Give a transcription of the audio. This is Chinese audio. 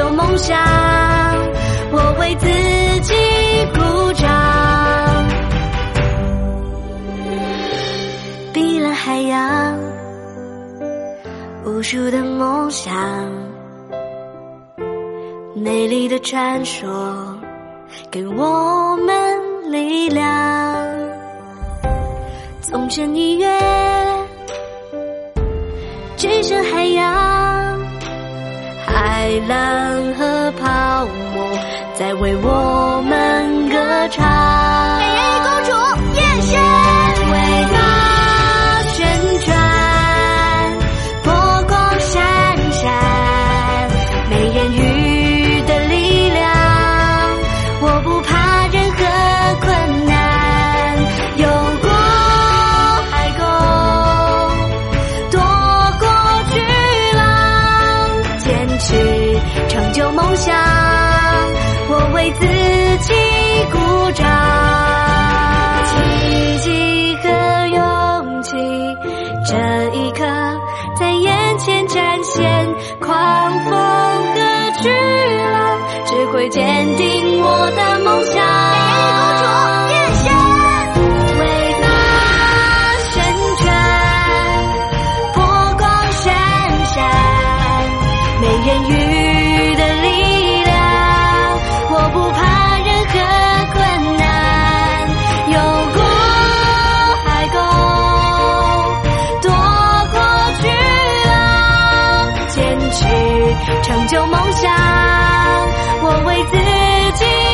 有梦想，我为自己鼓掌。碧蓝海洋，无数的梦想，美丽的传说，给我们力量。从前一跃，置身海洋，浪和泡沫在为我们歌唱。为自己鼓掌。奇迹和勇气，这一刻在眼前展现，狂风和巨浪只会坚定我的梦想。美人鱼成就梦想。我为自己